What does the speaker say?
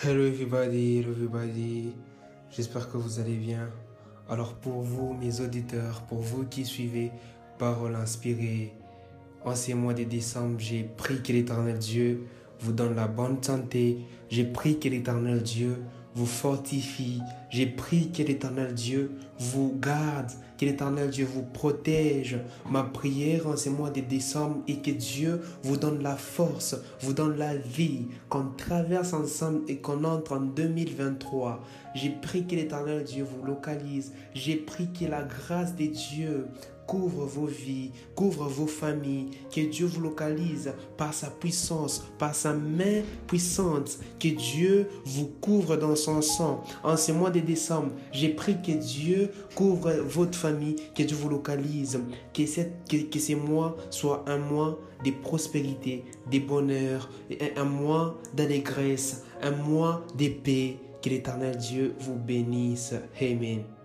Hello everybody, hello everybody. J'espère que vous allez bien. Alors pour vous, mes auditeurs, pour vous qui suivez Parole inspirée, en ces mois de décembre, j'ai prié que l'Éternel Dieu vous donne la bonne santé. J'ai prié que l'Éternel Dieu vous fortifie. J'ai prié que l'Éternel Dieu vous garde, que l'Éternel Dieu vous protège. Ma prière en ces mois de décembre et que Dieu vous donne la force, vous donne la vie, qu'on traverse ensemble et qu'on entre en 2023. J'ai prié que l'Éternel Dieu vous localise. J'ai prié que la grâce de Dieu couvre vos vies, couvre vos familles, que Dieu vous localise par sa puissance, par sa main puissante, que Dieu vous couvre dans son sang. En ce mois de décembre, j'ai prié que Dieu couvre votre famille, que Dieu vous localise, que, cette, ce mois soit un mois de prospérité, de bonheur, un, un mois d'allégresse, un mois de paix. Que l'éternel Dieu vous bénisse. Amen.